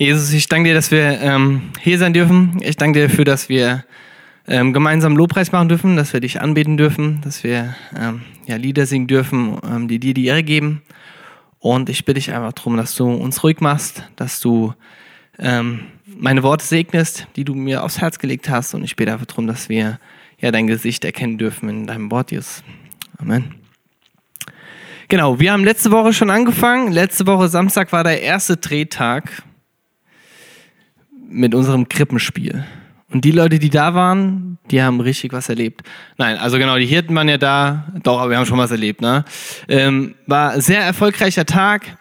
Jesus, ich danke dir, dass wir ähm, hier sein dürfen. Ich danke dir dafür, dass wir ähm, gemeinsam Lobpreis machen dürfen, dass wir dich anbeten dürfen, dass wir ähm, ja, Lieder singen dürfen, ähm, die dir die Ehre geben. Und ich bitte dich einfach darum, dass du uns ruhig machst, dass du ähm, meine Worte segnest, die du mir aufs Herz gelegt hast. Und ich bitte einfach darum, dass wir ja dein Gesicht erkennen dürfen in deinem Wort, Jesus. Amen. Genau, wir haben letzte Woche schon angefangen. Letzte Woche Samstag war der erste Drehtag mit unserem Krippenspiel. Und die Leute, die da waren, die haben richtig was erlebt. Nein, also genau, die Hirten waren ja da, doch, aber wir haben schon was erlebt. Ne? Ähm, war ein sehr erfolgreicher Tag.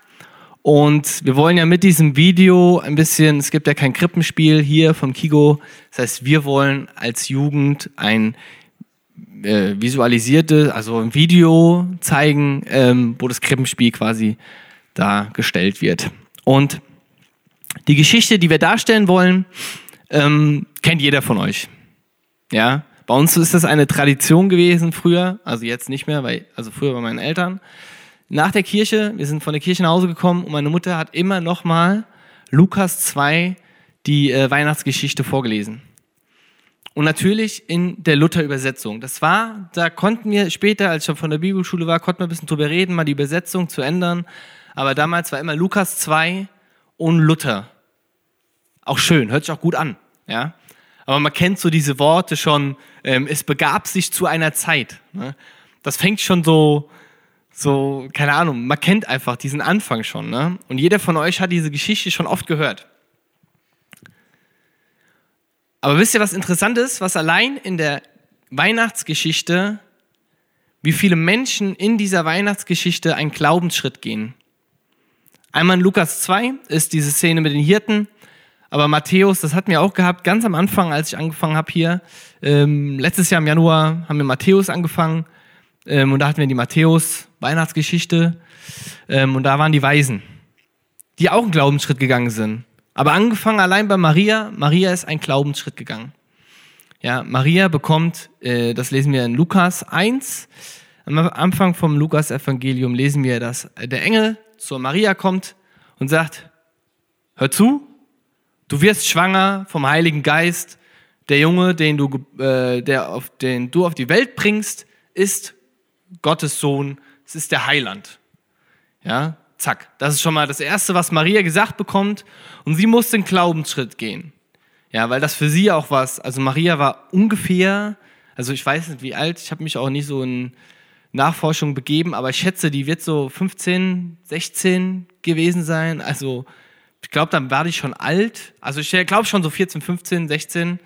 Und wir wollen ja mit diesem Video ein bisschen, es gibt ja kein Krippenspiel hier vom Kigo. Das heißt, wir wollen als Jugend ein äh, visualisierte, also ein Video zeigen, ähm, wo das Krippenspiel quasi dargestellt wird. Und die Geschichte, die wir darstellen wollen, ähm, kennt jeder von euch. Ja, bei uns ist das eine Tradition gewesen früher, also jetzt nicht mehr, weil, also früher bei meinen Eltern. Nach der Kirche, wir sind von der Kirche nach Hause gekommen und meine Mutter hat immer nochmal Lukas 2 die äh, Weihnachtsgeschichte vorgelesen. Und natürlich in der Luther-Übersetzung. Das war, da konnten wir später, als ich von der Bibelschule war, konnten wir ein bisschen drüber reden, mal die Übersetzung zu ändern. Aber damals war immer Lukas 2 und Luther. Auch schön, hört sich auch gut an. Ja? Aber man kennt so diese Worte schon, ähm, es begab sich zu einer Zeit. Ne? Das fängt schon so, so, keine Ahnung, man kennt einfach diesen Anfang schon. Ne? Und jeder von euch hat diese Geschichte schon oft gehört. Aber wisst ihr, was interessant ist? Was allein in der Weihnachtsgeschichte, wie viele Menschen in dieser Weihnachtsgeschichte einen Glaubensschritt gehen. Einmal in Lukas 2 ist diese Szene mit den Hirten, aber Matthäus, das hatten wir auch gehabt, ganz am Anfang, als ich angefangen habe hier. Ähm, letztes Jahr im Januar haben wir Matthäus angefangen ähm, und da hatten wir die Matthäus-Weihnachtsgeschichte ähm, und da waren die Weisen, die auch einen Glaubensschritt gegangen sind. Aber angefangen allein bei Maria, Maria ist einen Glaubensschritt gegangen. Ja, Maria bekommt, äh, das lesen wir in Lukas 1, am Anfang vom Lukas-Evangelium lesen wir, dass der Engel zur Maria kommt und sagt, hör zu, du wirst schwanger vom Heiligen Geist, der Junge, den du, äh, der auf, den du auf die Welt bringst, ist Gottes Sohn, es ist der Heiland. Ja, zack, das ist schon mal das Erste, was Maria gesagt bekommt und sie musste einen Glaubensschritt gehen. Ja, weil das für sie auch was, also Maria war ungefähr, also ich weiß nicht wie alt, ich habe mich auch nicht so in Nachforschung begeben, aber ich schätze, die wird so 15, 16 gewesen sein. Also ich glaube, dann war die schon alt. Also ich glaube schon so 14, 15, 16.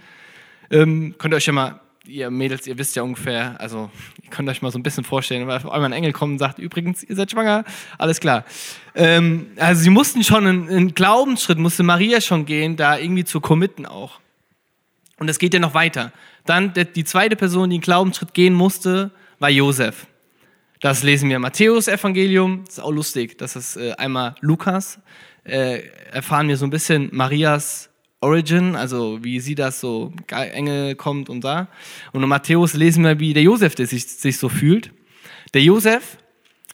Ähm, könnt ihr euch ja mal, ihr Mädels, ihr wisst ja ungefähr, also ihr könnt euch mal so ein bisschen vorstellen, weil auf einmal ein Engel kommt und sagt, übrigens, ihr seid schwanger, alles klar. Ähm, also sie mussten schon einen, einen Glaubensschritt, musste Maria schon gehen, da irgendwie zu committen auch. Und es geht ja noch weiter. Dann die zweite Person, die einen Glaubensschritt gehen musste, war Josef. Das lesen wir im Matthäus-Evangelium. Das ist auch lustig. Das ist äh, einmal Lukas. Äh, erfahren wir so ein bisschen Marias Origin, also wie sie das so, Engel kommt und da. Und in Matthäus lesen wir, wie der Josef der sich, sich so fühlt. Der Josef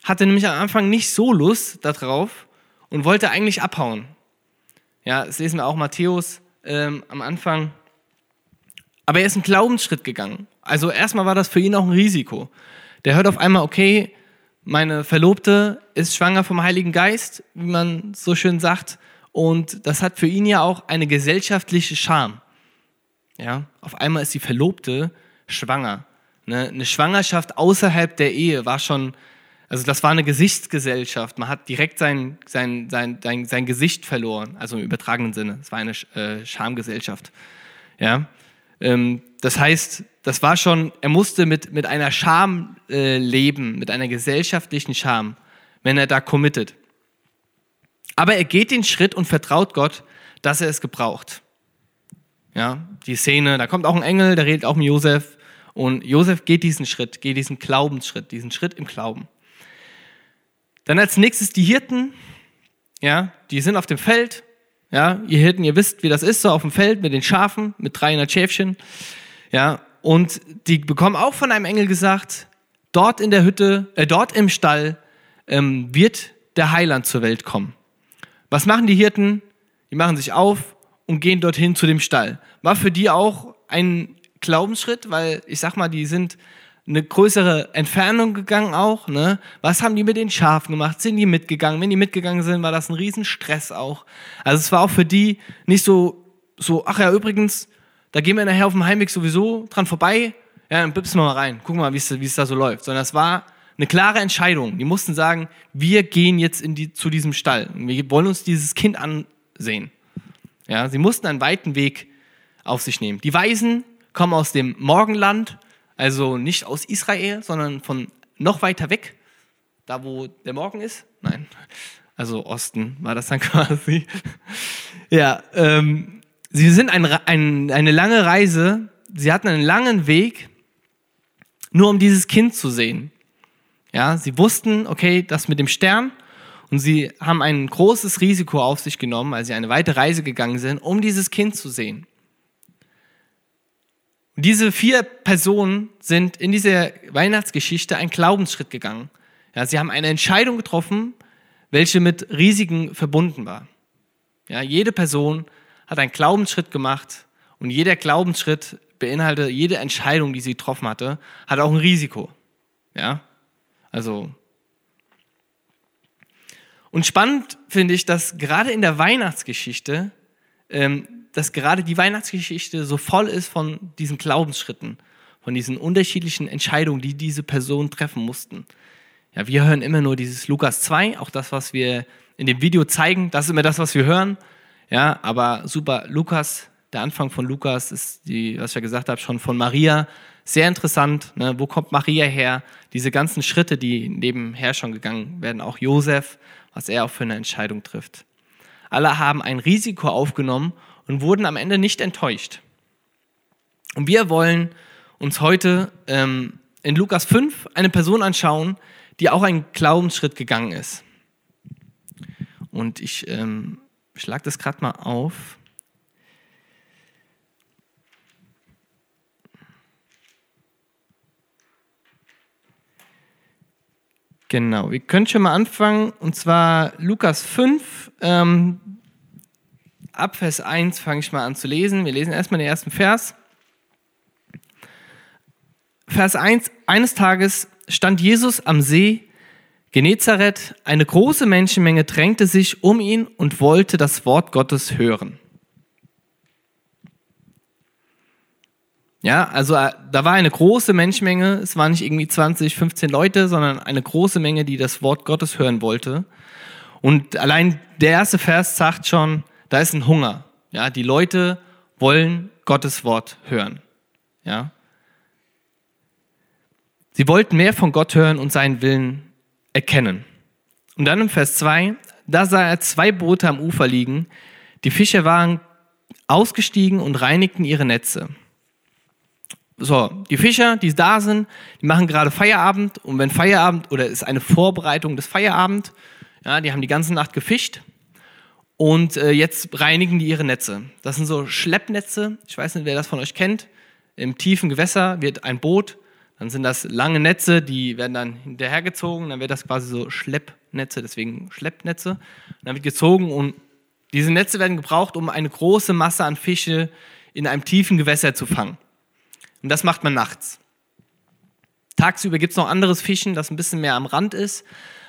hatte nämlich am Anfang nicht so Lust darauf und wollte eigentlich abhauen. Ja, das lesen wir auch Matthäus ähm, am Anfang. Aber er ist einen Glaubensschritt gegangen. Also erstmal war das für ihn auch ein Risiko. Der hört auf einmal, okay, meine Verlobte ist schwanger vom Heiligen Geist, wie man so schön sagt. Und das hat für ihn ja auch eine gesellschaftliche Scham. Ja, auf einmal ist die Verlobte schwanger. Ne? Eine Schwangerschaft außerhalb der Ehe war schon, also das war eine Gesichtsgesellschaft. Man hat direkt sein, sein, sein, sein, sein Gesicht verloren, also im übertragenen Sinne. Es war eine äh, Schamgesellschaft. Ja, ähm, das heißt, das war schon, er musste mit, mit einer Scham äh, leben, mit einer gesellschaftlichen Scham, wenn er da committet. Aber er geht den Schritt und vertraut Gott, dass er es gebraucht. Ja, die Szene, da kommt auch ein Engel, der redet auch mit Josef und Josef geht diesen Schritt, geht diesen Glaubensschritt, diesen Schritt im Glauben. Dann als nächstes die Hirten, ja, die sind auf dem Feld, ja, ihr Hirten, ihr wisst, wie das ist, so auf dem Feld mit den Schafen, mit 300 Schäfchen. Ja, und die bekommen auch von einem Engel gesagt, dort in der Hütte, äh, dort im Stall ähm, wird der Heiland zur Welt kommen. Was machen die Hirten? die machen sich auf und gehen dorthin zu dem Stall. War für die auch ein Glaubensschritt, weil ich sag mal, die sind eine größere Entfernung gegangen auch. Ne? Was haben die mit den Schafen gemacht? Sind die mitgegangen? Wenn die mitgegangen sind, war das ein Riesenstress auch. Also es war auch für die nicht so, so ach ja, übrigens, da gehen wir nachher auf dem Heimweg sowieso dran vorbei. Ja, dann bipsen wir mal rein. Gucken mal, wie es da so läuft. Sondern es war eine klare Entscheidung. Die mussten sagen, wir gehen jetzt in die, zu diesem Stall. Wir wollen uns dieses Kind ansehen. Ja, sie mussten einen weiten Weg auf sich nehmen. Die Weisen kommen aus dem Morgenland, also nicht aus Israel, sondern von noch weiter weg, da wo der Morgen ist. Nein, also Osten war das dann quasi. ja, ähm, sie sind ein, ein, eine lange Reise, sie hatten einen langen Weg, nur um dieses Kind zu sehen. Ja, sie wussten, okay, das mit dem Stern und sie haben ein großes Risiko auf sich genommen, als sie eine weite Reise gegangen sind, um dieses Kind zu sehen. Und diese vier Personen sind in dieser Weihnachtsgeschichte einen Glaubensschritt gegangen. Ja, sie haben eine Entscheidung getroffen, welche mit Risiken verbunden war. Ja, jede Person hat einen Glaubensschritt gemacht und jeder Glaubensschritt beinhaltet, jede Entscheidung, die sie getroffen hatte, hat auch ein Risiko. Ja, also. Und spannend finde ich, dass gerade in der Weihnachtsgeschichte ähm, dass gerade die Weihnachtsgeschichte so voll ist von diesen Glaubensschritten, von diesen unterschiedlichen Entscheidungen, die diese Personen treffen mussten. Ja, wir hören immer nur dieses Lukas 2, auch das, was wir in dem Video zeigen, das ist immer das, was wir hören. Ja, aber super, Lukas, der Anfang von Lukas ist, die, was ich ja gesagt habe, schon von Maria. Sehr interessant, ne? wo kommt Maria her? Diese ganzen Schritte, die nebenher schon gegangen werden, auch Josef, was er auch für eine Entscheidung trifft. Alle haben ein Risiko aufgenommen und wurden am Ende nicht enttäuscht. Und wir wollen uns heute ähm, in Lukas 5 eine Person anschauen, die auch einen Glaubensschritt gegangen ist. Und ich ähm, schlage das gerade mal auf. Genau, wir können schon mal anfangen. Und zwar Lukas 5, ähm, ab Vers 1 fange ich mal an zu lesen. Wir lesen erstmal den ersten Vers. Vers 1. Eines Tages stand Jesus am See Genezareth. Eine große Menschenmenge drängte sich um ihn und wollte das Wort Gottes hören. Ja, also äh, da war eine große Menschenmenge. Es waren nicht irgendwie 20, 15 Leute, sondern eine große Menge, die das Wort Gottes hören wollte. Und allein der erste Vers sagt schon, da ist ein Hunger. Ja, die Leute wollen Gottes Wort hören. Ja. Sie wollten mehr von Gott hören und seinen Willen erkennen. Und dann im Vers 2, da sah er zwei Boote am Ufer liegen. Die Fischer waren ausgestiegen und reinigten ihre Netze. So, die Fischer, die da sind, die machen gerade Feierabend und wenn Feierabend oder ist eine Vorbereitung des Feierabend, ja, die haben die ganze Nacht gefischt und äh, jetzt reinigen die ihre Netze. Das sind so Schleppnetze. Ich weiß nicht, wer das von euch kennt. Im tiefen Gewässer wird ein Boot. Dann sind das lange Netze, die werden dann hinterhergezogen. Dann wird das quasi so Schleppnetze, deswegen Schleppnetze. dann wird gezogen und diese Netze werden gebraucht, um eine große Masse an Fische in einem tiefen Gewässer zu fangen. Und das macht man nachts. Tagsüber gibt es noch anderes Fischen, das ein bisschen mehr am Rand ist.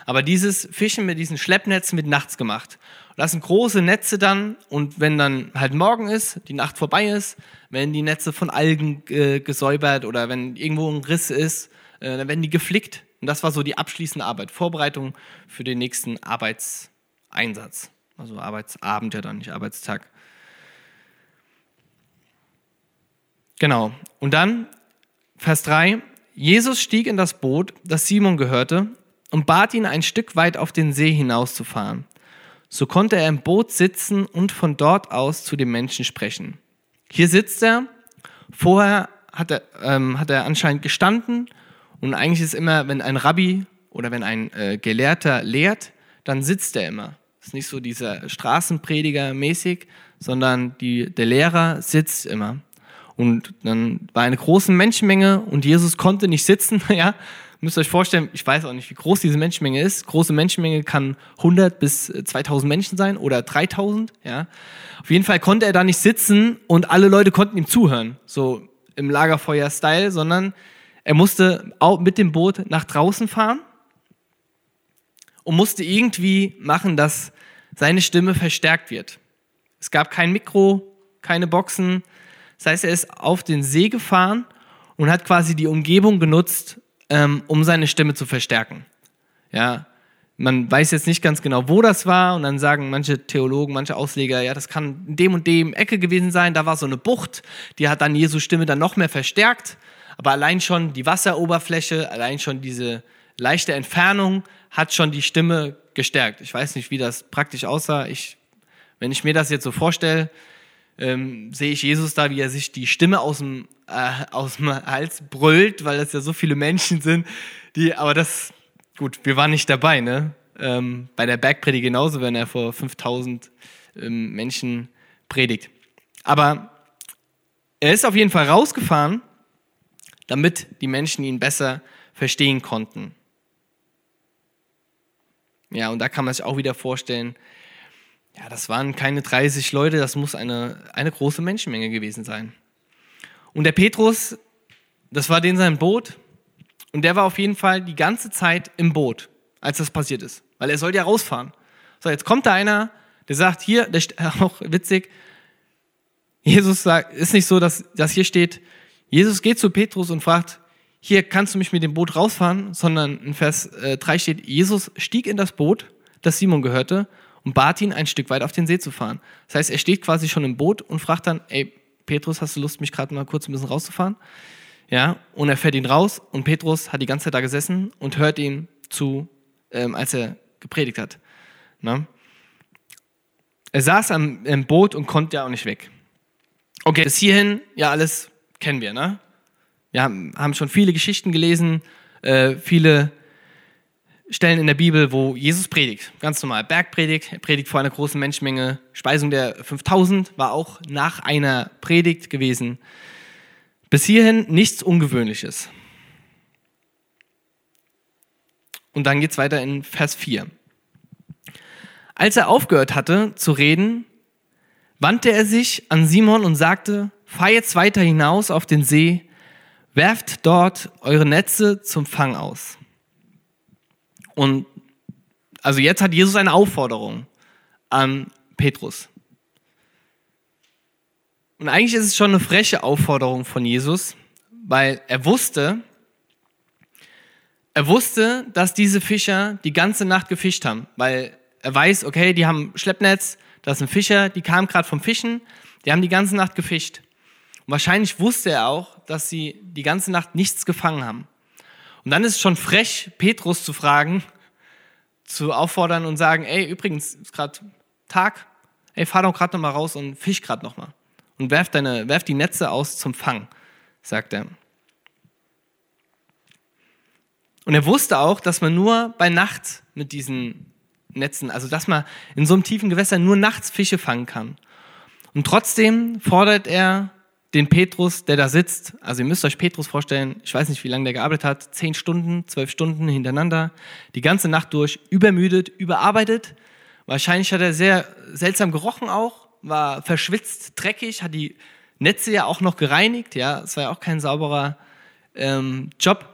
Aber dieses Fischen mit diesen Schleppnetzen wird nachts gemacht. Das sind große Netze dann und wenn dann halt morgen ist, die Nacht vorbei ist, wenn die Netze von Algen äh, gesäubert oder wenn irgendwo ein Riss ist, äh, dann werden die geflickt. Und das war so die abschließende Arbeit, Vorbereitung für den nächsten Arbeitseinsatz. Also Arbeitsabend ja dann, nicht Arbeitstag. Genau. Und dann Vers 3. Jesus stieg in das Boot, das Simon gehörte, und bat ihn, ein Stück weit auf den See hinauszufahren. So konnte er im Boot sitzen und von dort aus zu den Menschen sprechen. Hier sitzt er. Vorher hat er, ähm, hat er anscheinend gestanden. Und eigentlich ist immer, wenn ein Rabbi oder wenn ein äh, Gelehrter lehrt, dann sitzt er immer. Ist nicht so dieser Straßenprediger mäßig, sondern die, der Lehrer sitzt immer. Und dann war eine große Menschenmenge und Jesus konnte nicht sitzen, ja, müsst euch vorstellen, ich weiß auch nicht, wie groß diese Menschenmenge ist. Große Menschenmenge kann 100 bis 2000 Menschen sein oder 3000. Ja. Auf jeden Fall konnte er da nicht sitzen und alle Leute konnten ihm zuhören, so im Lagerfeuer-Style, sondern er musste auch mit dem Boot nach draußen fahren und musste irgendwie machen, dass seine Stimme verstärkt wird. Es gab kein Mikro, keine Boxen. Das heißt, er ist auf den See gefahren und hat quasi die Umgebung genutzt, ähm, um seine Stimme zu verstärken. Ja, man weiß jetzt nicht ganz genau, wo das war, und dann sagen manche Theologen, manche Ausleger, ja, das kann in dem und dem Ecke gewesen sein, da war so eine Bucht, die hat dann Jesu Stimme dann noch mehr verstärkt, aber allein schon die Wasseroberfläche, allein schon diese leichte Entfernung hat schon die Stimme gestärkt. Ich weiß nicht, wie das praktisch aussah. Ich, wenn ich mir das jetzt so vorstelle, ähm, sehe ich Jesus da, wie er sich die Stimme aus dem, äh, aus dem Hals brüllt, weil das ja so viele Menschen sind, die, aber das, gut, wir waren nicht dabei, ne? Ähm, bei der Bergpredigt genauso, wenn er vor 5000 ähm, Menschen predigt. Aber er ist auf jeden Fall rausgefahren, damit die Menschen ihn besser verstehen konnten. Ja, und da kann man sich auch wieder vorstellen, ja, das waren keine 30 Leute, das muss eine, eine große Menschenmenge gewesen sein. Und der Petrus, das war den sein Boot, und der war auf jeden Fall die ganze Zeit im Boot, als das passiert ist, weil er sollte ja rausfahren. So, jetzt kommt da einer, der sagt, hier, der auch witzig, Jesus sagt, ist nicht so, dass, dass hier steht, Jesus geht zu Petrus und fragt, hier kannst du mich mit dem Boot rausfahren, sondern in Vers äh, 3 steht, Jesus stieg in das Boot, das Simon gehörte, und bat ihn, ein Stück weit auf den See zu fahren. Das heißt, er steht quasi schon im Boot und fragt dann, ey, Petrus, hast du Lust, mich gerade mal kurz ein bisschen rauszufahren? Ja, und er fährt ihn raus und Petrus hat die ganze Zeit da gesessen und hört ihm zu, ähm, als er gepredigt hat. Na? Er saß am, im Boot und konnte ja auch nicht weg. Okay, bis hierhin, ja, alles kennen wir, ne? Wir haben, haben schon viele Geschichten gelesen, äh, viele Stellen in der Bibel, wo Jesus predigt. Ganz normal. Bergpredigt, er predigt vor einer großen Menschenmenge. Speisung der 5000 war auch nach einer Predigt gewesen. Bis hierhin nichts Ungewöhnliches. Und dann geht es weiter in Vers 4. Als er aufgehört hatte zu reden, wandte er sich an Simon und sagte, fahr jetzt weiter hinaus auf den See, werft dort eure Netze zum Fang aus. Und also jetzt hat Jesus eine Aufforderung an Petrus. Und eigentlich ist es schon eine freche Aufforderung von Jesus, weil er wusste, er wusste, dass diese Fischer die ganze Nacht gefischt haben, weil er weiß, okay, die haben Schleppnetz, das sind Fischer, die kamen gerade vom Fischen, die haben die ganze Nacht gefischt. Und wahrscheinlich wusste er auch, dass sie die ganze Nacht nichts gefangen haben. Und dann ist es schon frech, Petrus zu fragen, zu auffordern und sagen, ey, übrigens, ist gerade Tag, ey, fahr doch gerade nochmal raus und fisch gerade nochmal. Und werf, deine, werf die Netze aus zum Fang, sagt er. Und er wusste auch, dass man nur bei Nacht mit diesen Netzen, also dass man in so einem tiefen Gewässer nur nachts Fische fangen kann. Und trotzdem fordert er den Petrus, der da sitzt. Also ihr müsst euch Petrus vorstellen, ich weiß nicht, wie lange der gearbeitet hat, zehn Stunden, zwölf Stunden hintereinander, die ganze Nacht durch, übermüdet, überarbeitet. Wahrscheinlich hat er sehr seltsam gerochen auch, war verschwitzt, dreckig, hat die Netze ja auch noch gereinigt, ja, es war ja auch kein sauberer ähm, Job.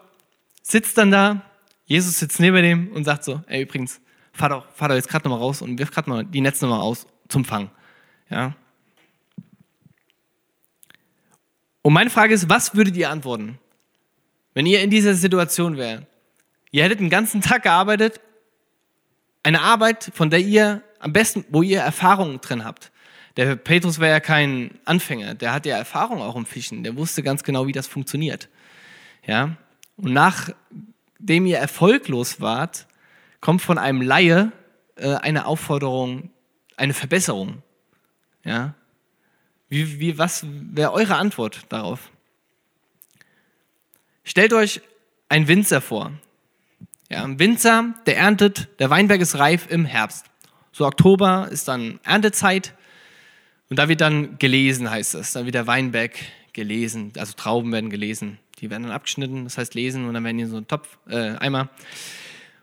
Sitzt dann da, Jesus sitzt neben dem und sagt so, ey übrigens, fahr doch, fahr doch jetzt gerade nochmal raus und wirf gerade mal die Netze nochmal aus zum Fang. Ja, Und meine Frage ist, was würdet ihr antworten, wenn ihr in dieser Situation wärt? Ihr hättet den ganzen Tag gearbeitet, eine Arbeit, von der ihr am besten, wo ihr Erfahrung drin habt. Der Petrus war ja kein Anfänger, der hat ja Erfahrung auch im Fischen, der wusste ganz genau, wie das funktioniert. Ja? Und nachdem ihr erfolglos wart, kommt von einem Laie äh, eine Aufforderung, eine Verbesserung. Ja? Wie, wie, was wäre eure Antwort darauf? Stellt euch einen Winzer vor. Ja, ein Winzer, der erntet, der Weinberg ist reif im Herbst. So Oktober ist dann Erntezeit und da wird dann gelesen, heißt es. Dann wird der Weinberg gelesen, also Trauben werden gelesen. Die werden dann abgeschnitten, das heißt lesen und dann werden die in so einen Topf, äh, Eimer.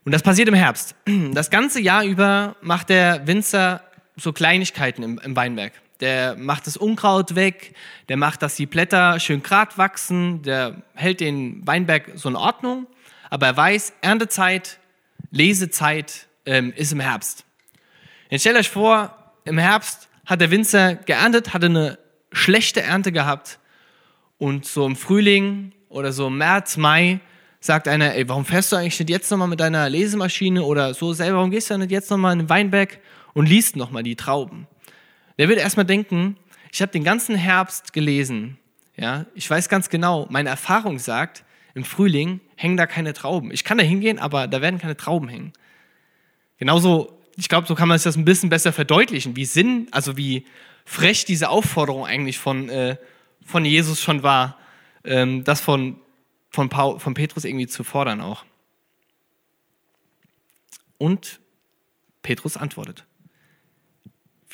Und das passiert im Herbst. Das ganze Jahr über macht der Winzer so Kleinigkeiten im, im Weinberg. Der macht das Unkraut weg, der macht, dass die Blätter schön grad wachsen, der hält den Weinberg so in Ordnung, aber er weiß, Erntezeit, Lesezeit ähm, ist im Herbst. Jetzt stellt euch vor, im Herbst hat der Winzer geerntet, hatte eine schlechte Ernte gehabt und so im Frühling oder so im März, Mai sagt einer, ey, warum fährst du eigentlich nicht jetzt nochmal mit deiner Lesemaschine oder so selber, warum gehst du nicht jetzt nochmal in den Weinberg und liest nochmal die Trauben? Der wird erstmal denken, ich habe den ganzen Herbst gelesen, ja, ich weiß ganz genau, meine Erfahrung sagt, im Frühling hängen da keine Trauben. Ich kann da hingehen, aber da werden keine Trauben hängen. Genauso, ich glaube, so kann man sich das ein bisschen besser verdeutlichen, wie Sinn, also wie frech diese Aufforderung eigentlich von, äh, von Jesus schon war, ähm, das von von, Paul, von Petrus irgendwie zu fordern auch. Und Petrus antwortet.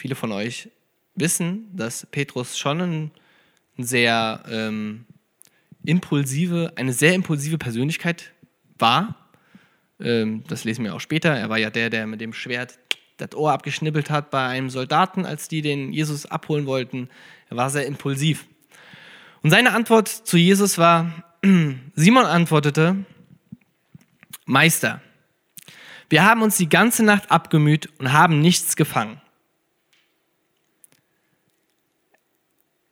Viele von euch wissen, dass Petrus schon ein, ein sehr ähm, impulsive, eine sehr impulsive Persönlichkeit war. Ähm, das lesen wir auch später. Er war ja der, der mit dem Schwert das Ohr abgeschnippelt hat bei einem Soldaten, als die den Jesus abholen wollten. Er war sehr impulsiv. Und seine Antwort zu Jesus war, Simon antwortete, Meister, wir haben uns die ganze Nacht abgemüht und haben nichts gefangen.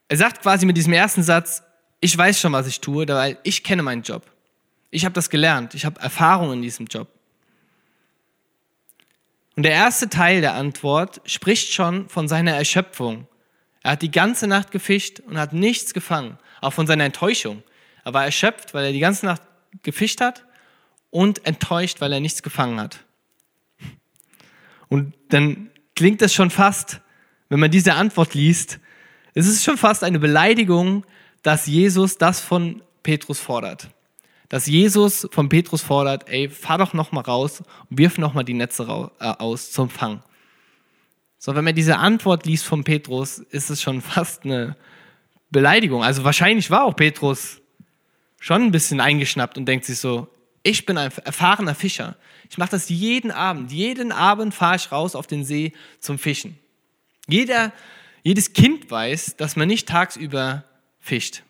Er sagt quasi mit diesem ersten Satz, ich weiß schon, was ich tue, weil ich kenne meinen Job. Ich habe das gelernt, ich habe Erfahrung in diesem Job. Und der erste Teil der Antwort spricht schon von seiner Erschöpfung. Er hat die ganze Nacht gefischt und hat nichts gefangen, auch von seiner Enttäuschung. Er war erschöpft, weil er die ganze Nacht gefischt hat und enttäuscht, weil er nichts gefangen hat. Und dann klingt es schon fast, wenn man diese Antwort liest, es ist schon fast eine Beleidigung, dass Jesus das von Petrus fordert. Dass Jesus von Petrus fordert, ey, fahr doch noch mal raus und wirf noch mal die Netze äh, aus zum Fang. So, wenn man diese Antwort liest von Petrus, ist es schon fast eine Beleidigung. Also wahrscheinlich war auch Petrus schon ein bisschen eingeschnappt und denkt sich so, ich bin ein erfahrener Fischer. Ich mache das jeden Abend. Jeden Abend fahre ich raus auf den See zum Fischen. Jeder, jedes Kind weiß, dass man nicht tagsüber fischt.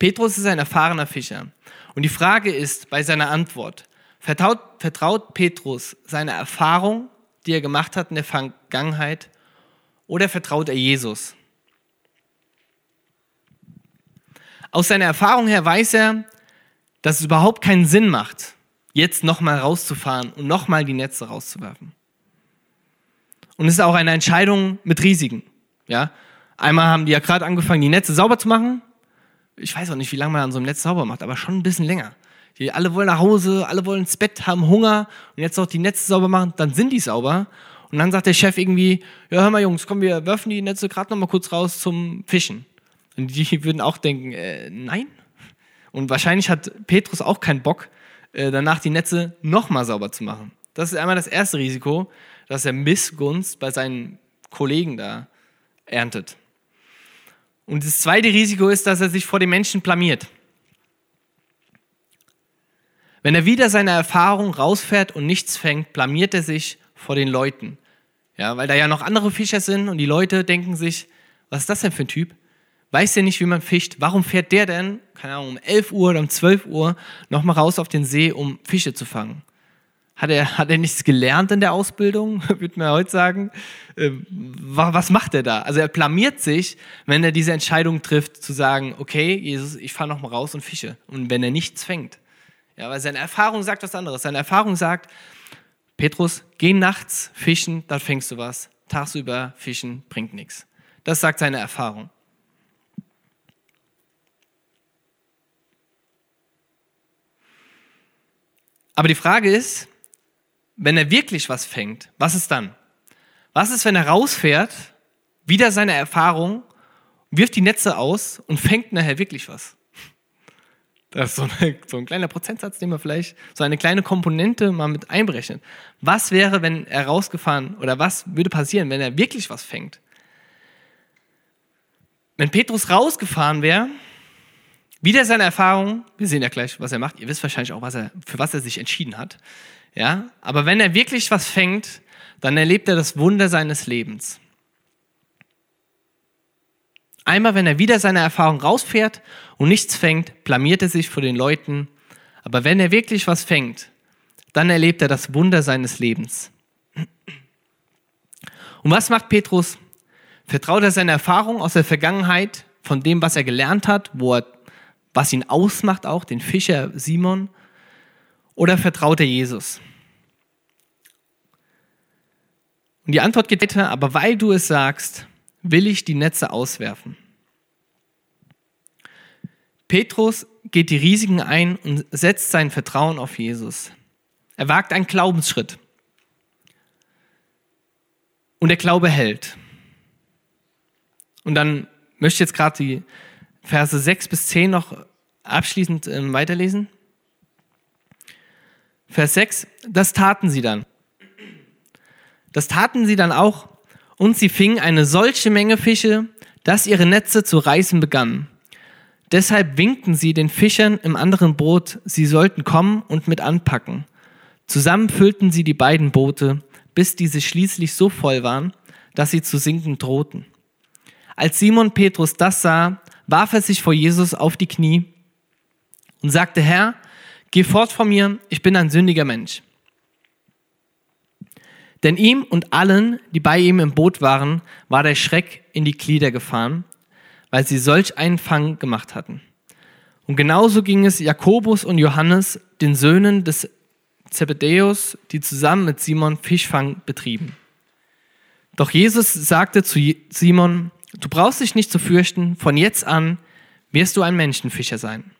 Petrus ist ein erfahrener Fischer. Und die Frage ist bei seiner Antwort, vertraut, vertraut Petrus seiner Erfahrung, die er gemacht hat in der Vergangenheit, oder vertraut er Jesus? Aus seiner Erfahrung her weiß er, dass es überhaupt keinen Sinn macht, jetzt nochmal rauszufahren und nochmal die Netze rauszuwerfen. Und es ist auch eine Entscheidung mit Risiken. Ja? Einmal haben die ja gerade angefangen, die Netze sauber zu machen. Ich weiß auch nicht, wie lange man an so einem Netz sauber macht, aber schon ein bisschen länger. Die alle wollen nach Hause, alle wollen ins Bett, haben Hunger und jetzt auch die Netze sauber machen, dann sind die sauber. Und dann sagt der Chef irgendwie, ja hör mal Jungs, komm, wir werfen die Netze gerade noch mal kurz raus zum Fischen. Und die würden auch denken, äh, nein. Und wahrscheinlich hat Petrus auch keinen Bock, äh, danach die Netze nochmal sauber zu machen. Das ist einmal das erste Risiko, dass er Missgunst bei seinen Kollegen da erntet. Und das zweite Risiko ist, dass er sich vor den Menschen blamiert. Wenn er wieder seine Erfahrung rausfährt und nichts fängt, blamiert er sich vor den Leuten. Ja, weil da ja noch andere Fischer sind und die Leute denken sich, was ist das denn für ein Typ? weiß der nicht, wie man fischt. Warum fährt der denn, keine Ahnung, um 11 Uhr oder um 12 Uhr nochmal raus auf den See, um Fische zu fangen? Hat er, hat er nichts gelernt in der Ausbildung, würde man heute sagen? Ähm, was macht er da? Also er blamiert sich, wenn er diese Entscheidung trifft, zu sagen, okay, Jesus, ich fahre nochmal raus und fische. Und wenn er nichts fängt. Ja, weil seine Erfahrung sagt was anderes. Seine Erfahrung sagt, Petrus, geh nachts fischen, dann fängst du was. Tagsüber fischen bringt nichts. Das sagt seine Erfahrung. Aber die Frage ist, wenn er wirklich was fängt, was ist dann? Was ist, wenn er rausfährt, wieder seine Erfahrung, wirft die Netze aus und fängt nachher wirklich was? Das ist so, eine, so ein kleiner Prozentsatz, den man vielleicht, so eine kleine Komponente mal mit einberechnet. Was wäre, wenn er rausgefahren, oder was würde passieren, wenn er wirklich was fängt? Wenn Petrus rausgefahren wäre, Wieder seine Erfahrung, wir sehen ja gleich, was er macht. Ihr wisst wahrscheinlich auch, was er, für was er sich entschieden hat. Ja, aber wenn er wirklich was fängt, dann erlebt er das Wunder seines Lebens. Einmal, wenn er wieder seine Erfahrung rausfährt und nichts fängt, blamiert er sich vor den Leuten. Aber wenn er wirklich was fängt, dann erlebt er das Wunder seines Lebens. Und was macht Petrus? Vertraut er seine Erfahrung aus der Vergangenheit, von dem, was er gelernt hat, wo er, was ihn ausmacht, auch den Fischer Simon? Oder vertraut er Jesus? Und die Antwort geht weiter, aber weil du es sagst, will ich die Netze auswerfen. Petrus geht die Risiken ein und setzt sein Vertrauen auf Jesus. Er wagt einen Glaubensschritt. Und der Glaube hält. Und dann möchte ich jetzt gerade die Verse 6 bis 10 noch abschließend äh, weiterlesen. Vers 6, das taten sie dann. Das taten sie dann auch, und sie fingen eine solche Menge Fische, dass ihre Netze zu reißen begannen. Deshalb winkten sie den Fischern im anderen Boot, sie sollten kommen und mit anpacken. Zusammen füllten sie die beiden Boote, bis diese schließlich so voll waren, dass sie zu sinken drohten. Als Simon Petrus das sah, warf er sich vor Jesus auf die Knie und sagte, Herr, geh fort von mir, ich bin ein sündiger Mensch. Denn ihm und allen, die bei ihm im Boot waren, war der Schreck in die Glieder gefahren, weil sie solch einen Fang gemacht hatten. Und genauso ging es Jakobus und Johannes, den Söhnen des Zebedäus, die zusammen mit Simon Fischfang betrieben. Doch Jesus sagte zu Simon, du brauchst dich nicht zu fürchten, von jetzt an wirst du ein Menschenfischer sein.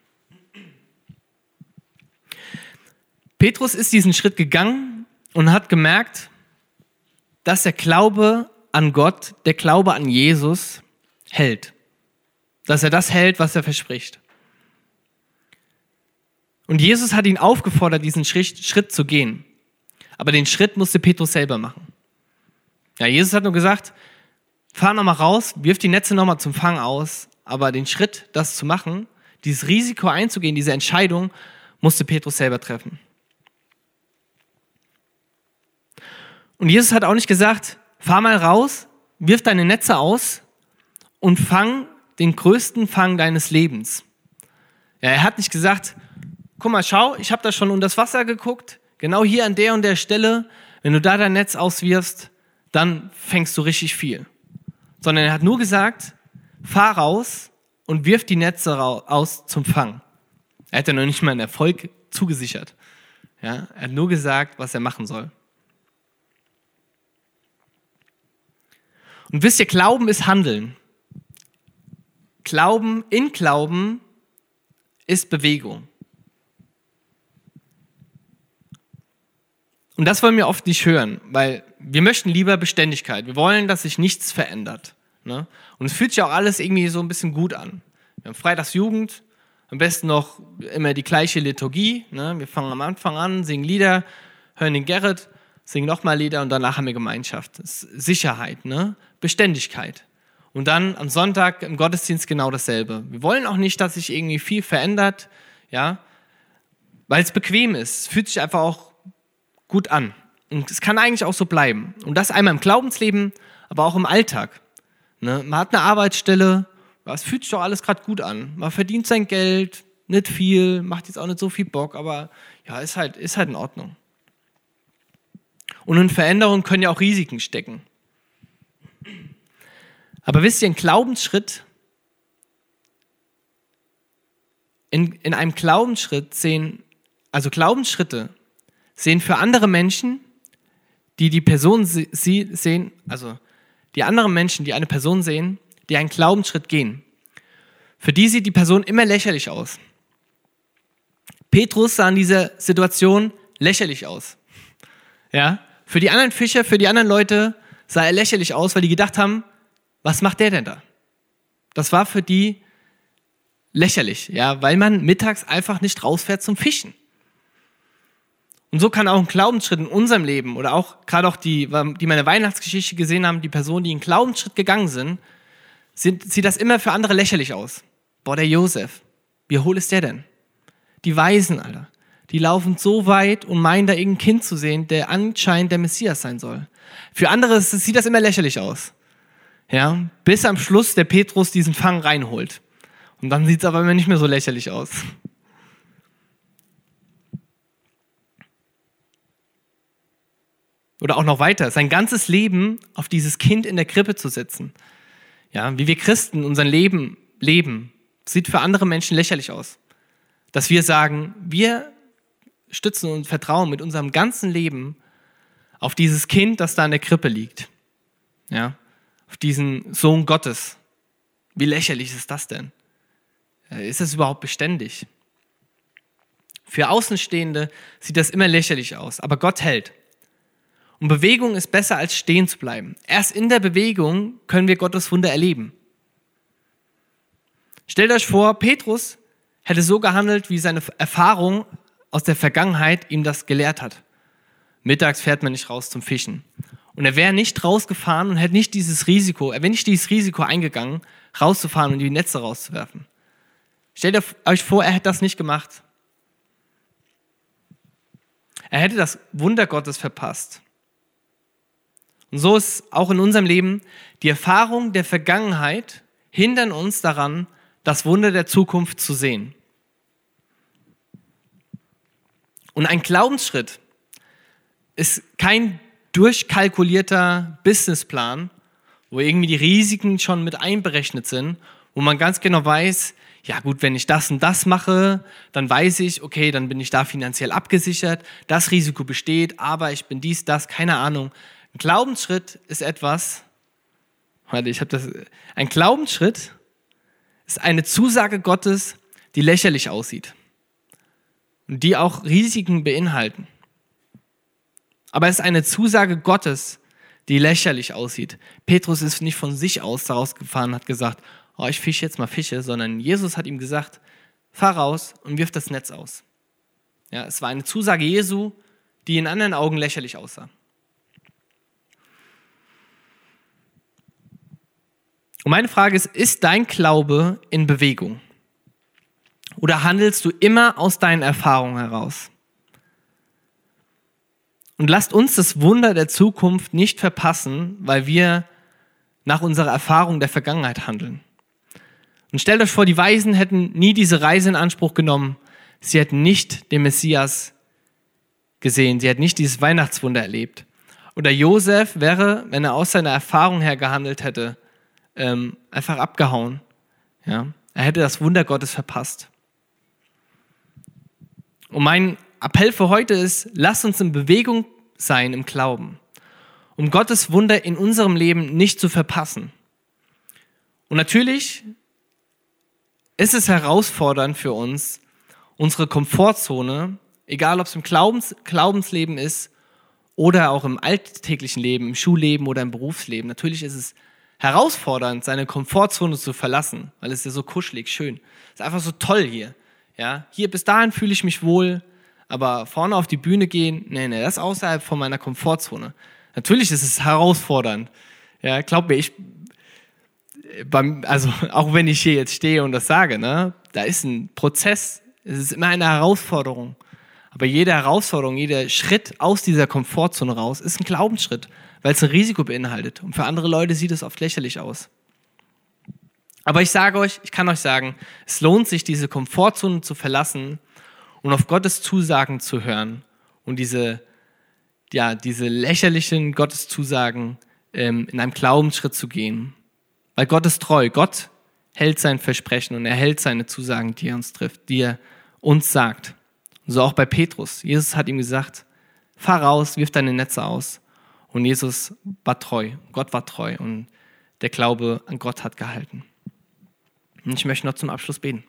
Petrus ist diesen Schritt gegangen und hat gemerkt, dass der Glaube an Gott, der Glaube an Jesus hält. Dass er das hält, was er verspricht. Und Jesus hat ihn aufgefordert, diesen Schritt zu gehen. Aber den Schritt musste Petrus selber machen. Ja, Jesus hat nur gesagt, fahr nochmal raus, wirf die Netze nochmal zum Fang aus. Aber den Schritt, das zu machen, dieses Risiko einzugehen, diese Entscheidung, musste Petrus selber treffen. Und Jesus hat auch nicht gesagt, fahr mal raus, wirf deine Netze aus und fang den größten Fang deines Lebens. Ja, er hat nicht gesagt, guck mal, schau, ich habe da schon unter das Wasser geguckt, genau hier an der und der Stelle, wenn du da dein Netz auswirfst, dann fängst du richtig viel. Sondern er hat nur gesagt, fahr raus und wirf die Netze aus zum Fang. Er hat ja noch nicht mal einen Erfolg zugesichert. Ja, er hat nur gesagt, was er machen soll. Und wisst ihr, Glauben ist Handeln. Glauben in Glauben ist Bewegung. Und das wollen wir oft nicht hören, weil wir möchten lieber Beständigkeit. Wir wollen, dass sich nichts verändert. Ne? Und es fühlt sich auch alles irgendwie so ein bisschen gut an. Wir haben Freitagsjugend, am besten noch immer die gleiche Liturgie. Ne? Wir fangen am Anfang an, singen Lieder, hören den Gerrit, singen nochmal Lieder und danach haben wir Gemeinschaft. Sicherheit, ne? Beständigkeit. Und dann am Sonntag im Gottesdienst genau dasselbe. Wir wollen auch nicht, dass sich irgendwie viel verändert, ja, weil es bequem ist. Es fühlt sich einfach auch gut an. Und es kann eigentlich auch so bleiben. Und das einmal im Glaubensleben, aber auch im Alltag. Ne? Man hat eine Arbeitsstelle, es fühlt sich doch alles gerade gut an. Man verdient sein Geld, nicht viel, macht jetzt auch nicht so viel Bock, aber ja, ist halt, ist halt in Ordnung. Und in Veränderungen können ja auch Risiken stecken. Aber wisst ihr, ein Glaubensschritt, in, in einem Glaubensschritt sehen, also Glaubensschritte sehen für andere Menschen, die die Person sie sehen, also die anderen Menschen, die eine Person sehen, die einen Glaubensschritt gehen, für die sieht die Person immer lächerlich aus. Petrus sah in dieser Situation lächerlich aus. Ja, für die anderen Fischer, für die anderen Leute sah er lächerlich aus, weil die gedacht haben, was macht der denn da? Das war für die lächerlich, ja, weil man mittags einfach nicht rausfährt zum Fischen. Und so kann auch ein Glaubensschritt in unserem Leben oder auch gerade auch die, die meine Weihnachtsgeschichte gesehen haben, die Personen, die einen Glaubensschritt gegangen sind, sind, sieht das immer für andere lächerlich aus. Boah, der Josef, wie hohl ist der denn? Die Weisen, Alter. Die laufen so weit und meinen da irgendein Kind zu sehen, der anscheinend der Messias sein soll. Für andere sieht das immer lächerlich aus. Ja, bis am Schluss der Petrus diesen Fang reinholt. Und dann sieht es aber immer nicht mehr so lächerlich aus. Oder auch noch weiter, sein ganzes Leben auf dieses Kind in der Krippe zu setzen. Ja, wie wir Christen unser Leben leben, sieht für andere Menschen lächerlich aus. Dass wir sagen, wir stützen und vertrauen mit unserem ganzen Leben auf dieses Kind, das da in der Krippe liegt. Ja, auf diesen Sohn Gottes. Wie lächerlich ist das denn? Äh, ist das überhaupt beständig? Für Außenstehende sieht das immer lächerlich aus, aber Gott hält. Und Bewegung ist besser als stehen zu bleiben. Erst in der Bewegung können wir Gottes Wunder erleben. Stellt euch vor, Petrus hätte so gehandelt, wie seine Erfahrung aus der Vergangenheit ihm das gelehrt hat. Mittags fährt man nicht raus zum Fischen. Und er wäre nicht rausgefahren und hätte nicht dieses Risiko, er wäre nicht dieses Risiko eingegangen, rauszufahren und die Netze rauszuwerfen. Stellt euch vor, er hätte das nicht gemacht. Er hätte das Wunder Gottes verpasst. Und so ist auch in unserem Leben, die Erfahrung der Vergangenheit hindern uns daran, das Wunder der Zukunft zu sehen. Und ein Glaubensschritt ist kein durchkalkulierter Businessplan, wo irgendwie die Risiken schon mit einberechnet sind, wo man ganz genau weiß, ja gut, wenn ich das und das mache, dann weiß ich, okay, dann bin ich da finanziell abgesichert, das Risiko besteht, aber ich bin dies, das, keine Ahnung. Ein Glaubensschritt ist etwas, warte, ich habe das, ein Glaubensschritt ist eine Zusage Gottes, die lächerlich aussieht und die auch Risiken beinhalten. Aber es ist eine Zusage Gottes, die lächerlich aussieht. Petrus ist nicht von sich aus daraus gefahren hat gesagt, oh, ich fische jetzt mal Fische, sondern Jesus hat ihm gesagt, fahr raus und wirf das Netz aus. Ja, es war eine Zusage Jesu, die in anderen Augen lächerlich aussah. Und meine Frage ist, ist dein Glaube in Bewegung? Oder handelst du immer aus deinen Erfahrungen heraus? Und lasst uns das Wunder der Zukunft nicht verpassen, weil wir nach unserer Erfahrung der Vergangenheit handeln. Und stellt euch vor, die Weisen hätten nie diese Reise in Anspruch genommen. Sie hätten nicht den Messias gesehen. Sie hätten nicht dieses Weihnachtswunder erlebt. Oder Josef wäre, wenn er aus seiner Erfahrung her gehandelt hätte, ähm, einfach abgehauen. Ja? Er hätte das Wunder Gottes verpasst. Und mein Appell für heute ist, lasst uns in Bewegung sein im Glauben, um Gottes Wunder in unserem Leben nicht zu verpassen. Und natürlich ist es herausfordernd für uns, unsere Komfortzone, egal ob es im Glaubens, Glaubensleben ist oder auch im alltäglichen Leben, im Schulleben oder im Berufsleben, natürlich ist es herausfordernd, seine Komfortzone zu verlassen, weil es ja so kuschelig, schön. Es ist einfach so toll hier. Ja, hier bis dahin fühle ich mich wohl, aber vorne auf die Bühne gehen, nee, nee, das ist außerhalb von meiner Komfortzone. Natürlich ist es herausfordernd. Ja, glaub mir, ich, beim, also auch wenn ich hier jetzt stehe und das sage, ne, da ist ein Prozess, es ist immer eine Herausforderung. Aber jede Herausforderung, jeder Schritt aus dieser Komfortzone raus ist ein Glaubensschritt weil es ein Risiko beinhaltet. Und für andere Leute sieht es oft lächerlich aus. Aber ich sage euch, ich kann euch sagen, es lohnt sich, diese Komfortzone zu verlassen und auf Gottes Zusagen zu hören und diese, ja, diese lächerlichen Gotteszusagen ähm, in einem Glaubensschritt zu gehen. Weil Gott ist treu. Gott hält sein Versprechen und er hält seine Zusagen, die er uns trifft, die er uns sagt. So auch bei Petrus. Jesus hat ihm gesagt, fahr raus, wirf deine Netze aus. Und Jesus war treu, Gott war treu und der Glaube an Gott hat gehalten. Und ich möchte noch zum Abschluss beten.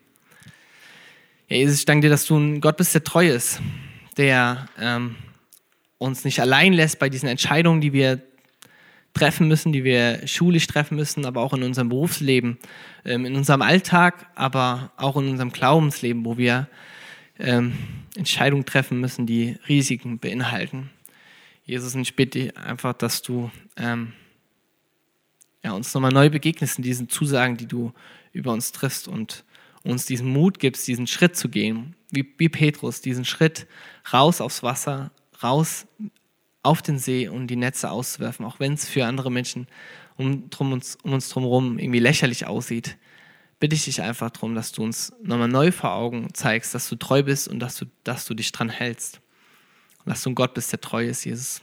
Ja, Jesus, ich danke dir, dass du ein Gott bist, der treu ist, der ähm, uns nicht allein lässt bei diesen Entscheidungen, die wir treffen müssen, die wir schulisch treffen müssen, aber auch in unserem Berufsleben, ähm, in unserem Alltag, aber auch in unserem Glaubensleben, wo wir ähm, Entscheidungen treffen müssen, die Risiken beinhalten. Jesus, ich bitte einfach, dass du ähm, ja, uns nochmal neu begegnest in diesen Zusagen, die du über uns triffst und uns diesen Mut gibst, diesen Schritt zu gehen, wie, wie Petrus, diesen Schritt raus aufs Wasser, raus auf den See und die Netze auszuwerfen, auch wenn es für andere Menschen um, drum uns, um uns drumherum irgendwie lächerlich aussieht, bitte ich dich einfach darum, dass du uns nochmal neu vor Augen zeigst, dass du treu bist und dass du, dass du dich dran hältst. Und dass du ein Gott bist, der treu ist, Jesus.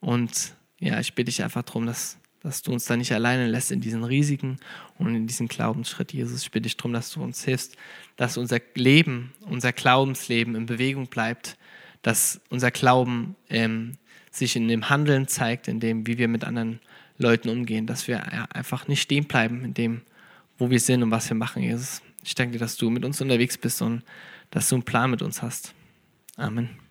Und ja, ich bitte dich einfach darum, dass, dass du uns da nicht alleine lässt in diesen riesigen und in diesen Glaubensschritt, Jesus. Ich bitte dich darum, dass du uns hilfst, dass unser Leben, unser Glaubensleben in Bewegung bleibt, dass unser Glauben ähm, sich in dem Handeln zeigt, in dem, wie wir mit anderen Leuten umgehen, dass wir einfach nicht stehen bleiben in dem, wo wir sind und was wir machen, Jesus. Ich danke dir, dass du mit uns unterwegs bist und dass du einen Plan mit uns hast. Amen.